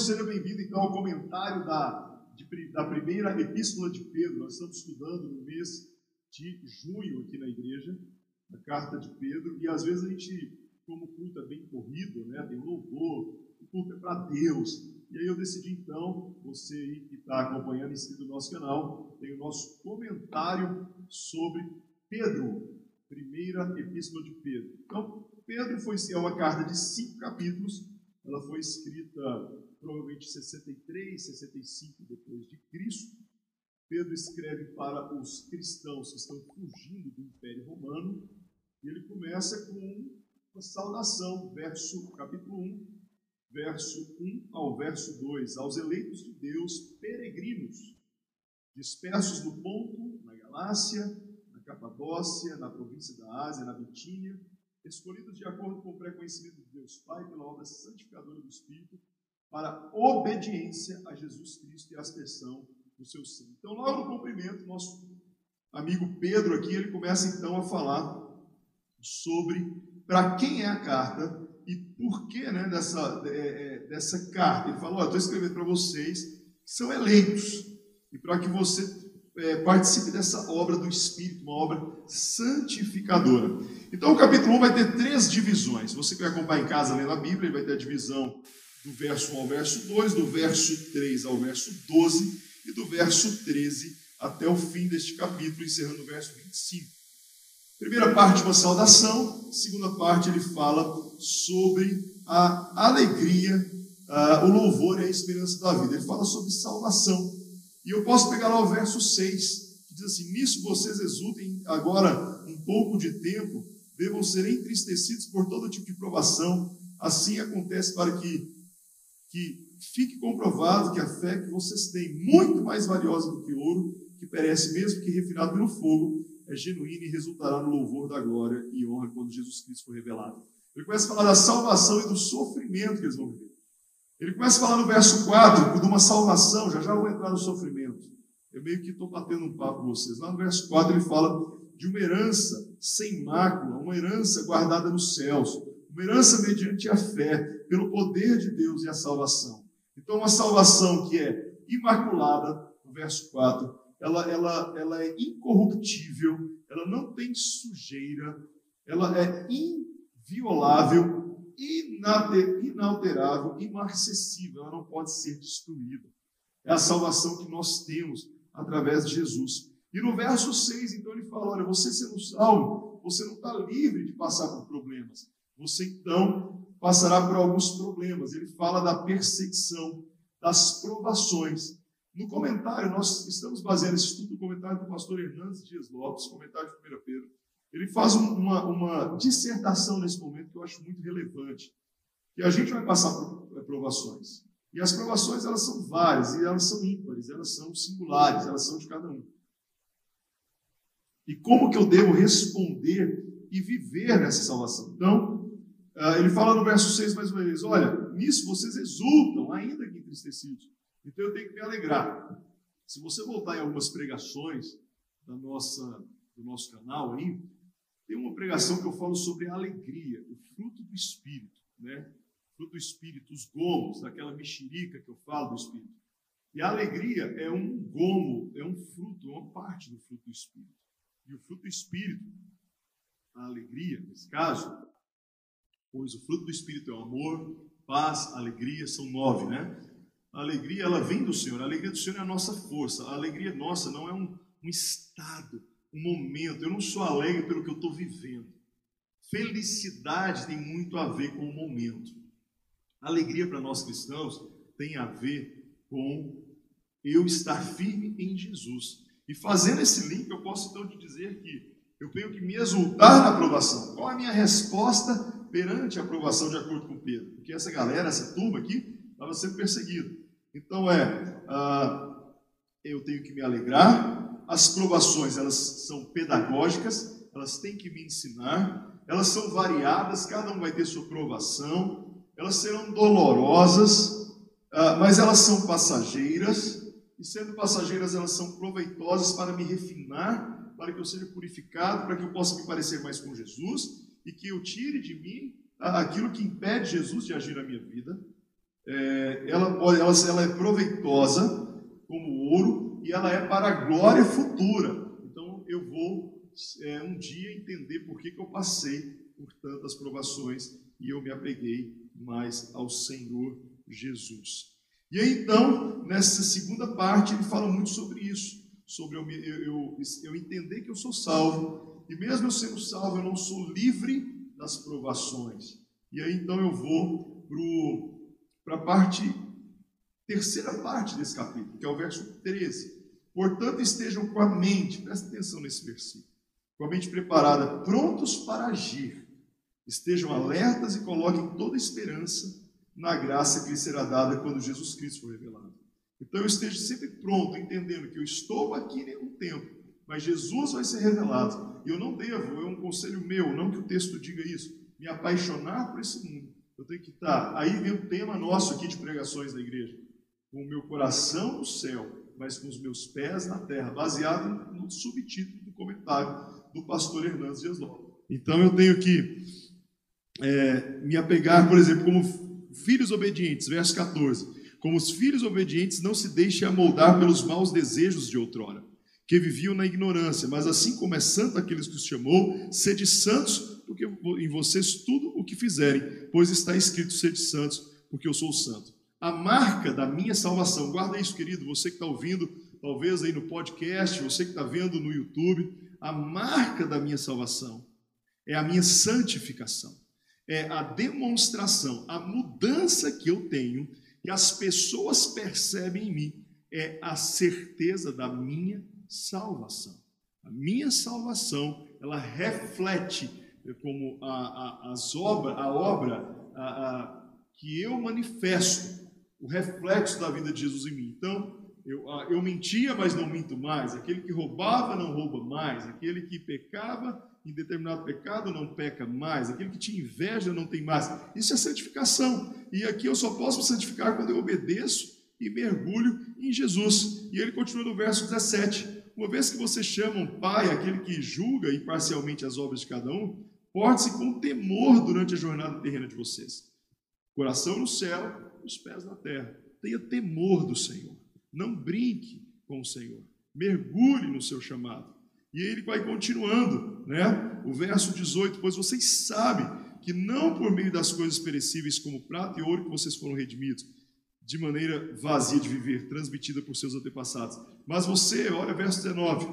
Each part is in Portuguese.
seja bem-vindo então ao comentário da, de, da primeira epístola de Pedro. Nós estamos estudando no mês de junho aqui na igreja, a carta de Pedro, e às vezes a gente, como culto é bem corrido, né, tem louvor, o culto é para Deus. E aí eu decidi então, você aí que está acompanhando inscrito no nosso canal, tem o nosso comentário sobre Pedro, primeira epístola de Pedro. Então, Pedro foi é uma carta de cinco capítulos, ela foi escrita provavelmente 63, 65 depois de Cristo. Pedro escreve para os cristãos que estão fugindo do Império Romano, e ele começa com uma saudação, verso capítulo 1, verso 1 ao verso 2, aos eleitos de Deus, peregrinos, dispersos no Ponto, na Galácia, na Capadócia, na província da Ásia, na Bitínia, escolhidos de acordo com o pré-conhecimento de Deus Pai pela obra santificadora do Espírito, para obediência a Jesus Cristo e a aspersão do seu sangue. Então, logo no cumprimento, nosso amigo Pedro aqui, ele começa então a falar sobre para quem é a carta e por que né, dessa, é, é, dessa carta. Ele fala, estou escrevendo para vocês que são eleitos e para que você é, participe dessa obra do Espírito, uma obra santificadora. Então, o capítulo 1 vai ter três divisões. Você que vai acompanhar em casa lendo a Bíblia, ele vai ter a divisão do verso 1 ao verso 2, do verso 3 ao verso 12 e do verso 13 até o fim deste capítulo, encerrando o verso 25. Primeira parte, uma saudação. Segunda parte, ele fala sobre a alegria, o louvor e a esperança da vida. Ele fala sobre salvação. E eu posso pegar lá o verso 6, que diz assim: Nisso vocês exultem agora um pouco de tempo, devam ser entristecidos por todo tipo de provação. Assim acontece para que, que fique comprovado que a fé que vocês têm, muito mais valiosa do que ouro, que perece mesmo que refinado pelo fogo, é genuína e resultará no louvor da glória e honra quando Jesus Cristo for revelado. Ele começa a falar da salvação e do sofrimento que eles vão viver. Ele começa a falar no verso 4 de uma salvação, já já vou entrar no sofrimento. Eu meio que estou batendo um papo com vocês. Lá no verso 4 ele fala de uma herança sem mácula, uma herança guardada nos céus, uma herança mediante a fé, pelo poder de Deus e a salvação. Então, uma salvação que é imaculada, no verso 4, ela, ela, ela é incorruptível, ela não tem sujeira, ela é inviolável, inalterável, imarcessível, ela não pode ser destruída. É a salvação que nós temos através de Jesus. E no verso 6, então, ele fala: olha, você sendo salvo, você não está livre de passar por problemas. Você então passará por alguns problemas. Ele fala da perseguição, das provações. No comentário, nós estamos baseando esse estudo no comentário do pastor Hernandes Dias Lopes, comentário de 1 Pedro. Ele faz uma, uma dissertação nesse momento que eu acho muito relevante. Que a gente vai passar por provações. E as provações, elas são várias, e elas são ímpares, elas são singulares, elas são de cada um. E como que eu devo responder e viver nessa salvação? Então, ele fala no verso 6 mais uma vez: Olha, nisso vocês exultam, ainda que entristecidos. Então eu tenho que me alegrar. Se você voltar em algumas pregações da nossa, do nosso canal aí, tem uma pregação que eu falo sobre a alegria, o fruto do Espírito, né? O fruto do Espírito, os gomos, daquela mexerica que eu falo do Espírito. E a alegria é um gomo, é um fruto, é uma parte do fruto do Espírito. E o fruto do Espírito, a alegria, nesse caso, pois o fruto do Espírito é o amor, paz, alegria, são nove, né? A alegria, ela vem do Senhor. A alegria do Senhor é a nossa força. A alegria nossa não é um, um estado um momento. Eu não sou alegre pelo que eu estou vivendo. Felicidade tem muito a ver com o momento. Alegria para nós cristãos tem a ver com eu estar firme em Jesus. E fazendo esse link, eu posso então te dizer que eu tenho que me exultar na aprovação. Qual a minha resposta perante a aprovação de acordo com Pedro? Porque essa galera, essa turma aqui, estava sendo perseguida. Então é, uh, eu tenho que me alegrar, as provações, elas são pedagógicas, elas têm que me ensinar, elas são variadas, cada um vai ter sua provação, elas serão dolorosas, ah, mas elas são passageiras, e sendo passageiras, elas são proveitosas para me refinar, para que eu seja purificado, para que eu possa me parecer mais com Jesus e que eu tire de mim aquilo que impede Jesus de agir na minha vida. é, ela, ela, ela é proveitosa como ouro e ela é para a glória futura. Então eu vou é, um dia entender por que, que eu passei por tantas provações e eu me apeguei mais ao Senhor Jesus. E aí então, nessa segunda parte, ele fala muito sobre isso, sobre eu, eu, eu entender que eu sou salvo, e mesmo eu sendo salvo, eu não sou livre das provações. E aí então eu vou para a parte, terceira parte desse capítulo, que é o verso 13. Portanto, estejam com a mente, presta atenção nesse versículo, com a mente preparada, prontos para agir. Estejam alertas e coloquem toda esperança na graça que lhe será dada quando Jesus Cristo for revelado. Então eu esteja sempre pronto, entendendo que eu estou aqui um tempo, mas Jesus vai ser revelado. E eu não devo, é um conselho meu, não que o texto diga isso, me apaixonar por esse mundo. Eu tenho que estar. Aí vem o tema nosso aqui de pregações da igreja. Com o meu coração no céu, mas com os meus pés na terra, baseado no subtítulo do comentário do pastor Hernandes Dias Lopes. Então eu tenho que é, me apegar, por exemplo, como filhos obedientes, verso 14. Como os filhos obedientes, não se deixem amoldar pelos maus desejos de outrora, que viviam na ignorância, mas assim como é santo aqueles que os chamou, sede santos, porque em vocês tudo o que fizerem, pois está escrito: sede santos, porque eu sou santo. A marca da minha salvação, guarda isso, querido, você que está ouvindo, talvez aí no podcast, você que está vendo no YouTube, a marca da minha salvação é a minha santificação é a demonstração, a mudança que eu tenho, que as pessoas percebem em mim, é a certeza da minha salvação. A minha salvação, ela reflete como a, a, as obra, a obra a, que eu manifesto, o reflexo da vida de Jesus em mim. Então, eu, eu mentia, mas não minto mais. Aquele que roubava, não rouba mais. Aquele que pecava, em determinado pecado não peca mais, aquele que te inveja não tem mais. Isso é santificação. E aqui eu só posso santificar quando eu obedeço e mergulho em Jesus. E ele continua no verso 17: Uma vez que você chama um pai, aquele que julga imparcialmente as obras de cada um, porte-se com temor durante a jornada terrena de vocês. Coração no céu, os pés na terra. Tenha temor do Senhor. Não brinque com o Senhor. Mergulhe no seu chamado. E ele vai continuando, né? O verso 18: Pois vocês sabem que não por meio das coisas perecíveis como prata e ouro que vocês foram redimidos, de maneira vazia de viver, transmitida por seus antepassados. Mas você, olha verso 19: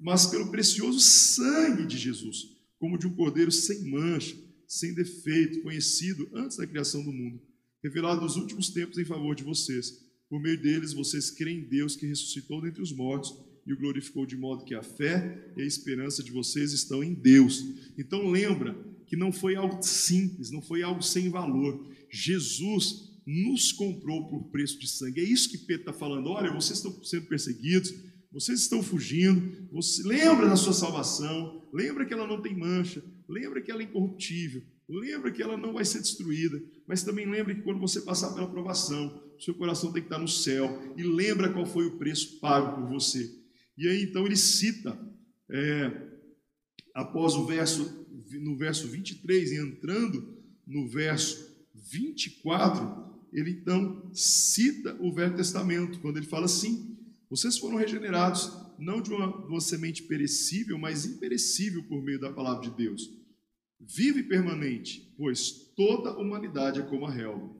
Mas pelo precioso sangue de Jesus, como de um cordeiro sem mancha, sem defeito, conhecido antes da criação do mundo, revelado nos últimos tempos em favor de vocês. Por meio deles, vocês creem em Deus que ressuscitou dentre os mortos e o glorificou de modo que a fé e a esperança de vocês estão em Deus. Então lembra que não foi algo simples, não foi algo sem valor. Jesus nos comprou por preço de sangue. É isso que Pedro está falando. Olha, vocês estão sendo perseguidos, vocês estão fugindo. Você lembra da sua salvação, lembra que ela não tem mancha, lembra que ela é incorruptível, lembra que ela não vai ser destruída. Mas também lembra que quando você passar pela provação, seu coração tem que estar no céu e lembra qual foi o preço pago por você. E aí então ele cita, é, após o verso, no verso 23 e entrando no verso 24, ele então cita o Velho Testamento, quando ele fala assim: vocês foram regenerados não de uma, de uma semente perecível, mas imperecível por meio da palavra de Deus. Vive permanente, pois toda a humanidade é como a relva,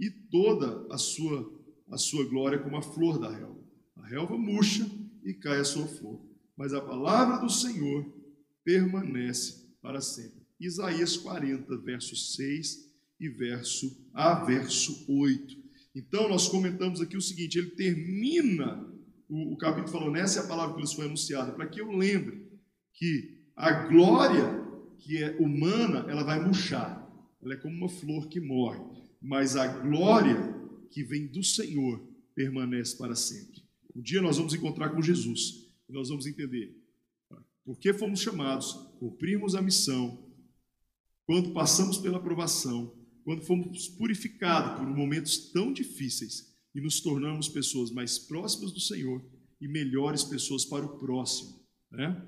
e toda a sua, a sua glória é como a flor da relva. A relva murcha e cai a sua flor. Mas a palavra do Senhor permanece para sempre. Isaías 40, verso 6 e verso a verso 8. Então nós comentamos aqui o seguinte, ele termina o, o capítulo falando, essa é a palavra que nos foi anunciada, para que eu lembre que a glória que é humana, ela vai murchar. Ela é como uma flor que morre, mas a glória que vem do Senhor permanece para sempre. Um dia nós vamos encontrar com Jesus e nós vamos entender por que fomos chamados, cumprimos a missão, quando passamos pela provação, quando fomos purificados por momentos tão difíceis e nos tornamos pessoas mais próximas do Senhor e melhores pessoas para o próximo. Né?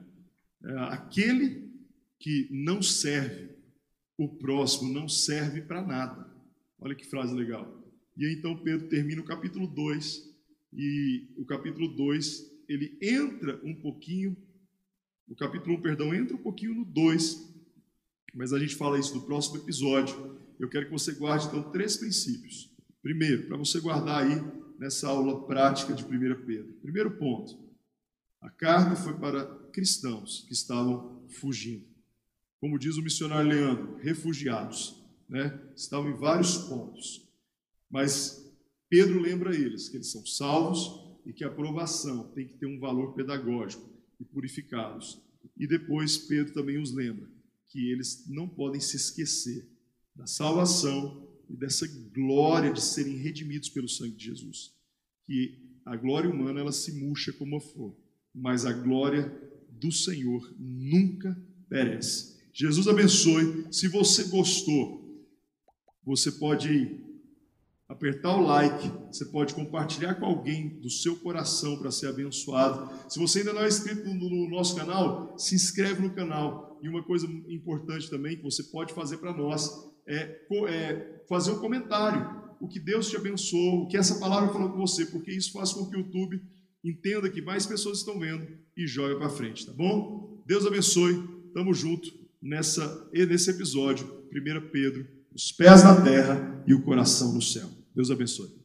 É, aquele que não serve o próximo não serve para nada. Olha que frase legal. E então Pedro termina o capítulo 2 e o capítulo 2 ele entra um pouquinho, o capítulo 1, um, perdão, entra um pouquinho no 2, mas a gente fala isso no próximo episódio. Eu quero que você guarde então três princípios. Primeiro, para você guardar aí nessa aula prática de 1 Pedro. Primeiro ponto: a carta foi para cristãos que estavam fugindo. Como diz o missionário Leandro, refugiados, né? Estavam em vários pontos. Mas Pedro lembra eles que eles são salvos e que a aprovação tem que ter um valor pedagógico e purificados. E depois Pedro também os lembra que eles não podem se esquecer da salvação e dessa glória de serem redimidos pelo sangue de Jesus. Que a glória humana ela se murcha como a flor, mas a glória do Senhor nunca perece. Jesus abençoe. Se você gostou, você pode apertar o like, você pode compartilhar com alguém do seu coração para ser abençoado. Se você ainda não é inscrito no, no, nosso canal, se inscreve no canal. E uma coisa importante também que você pode fazer para nós é, é, fazer um comentário. O que Deus te abençoou, o que essa palavra falou com você, porque isso faz com que o YouTube entenda que mais pessoas estão vendo e joga para frente, tá bom? Deus abençoe, tamo junto nessa, nesse episódio, 1 Pedro, os pés na terra e o coração no céu. Deus abençoe.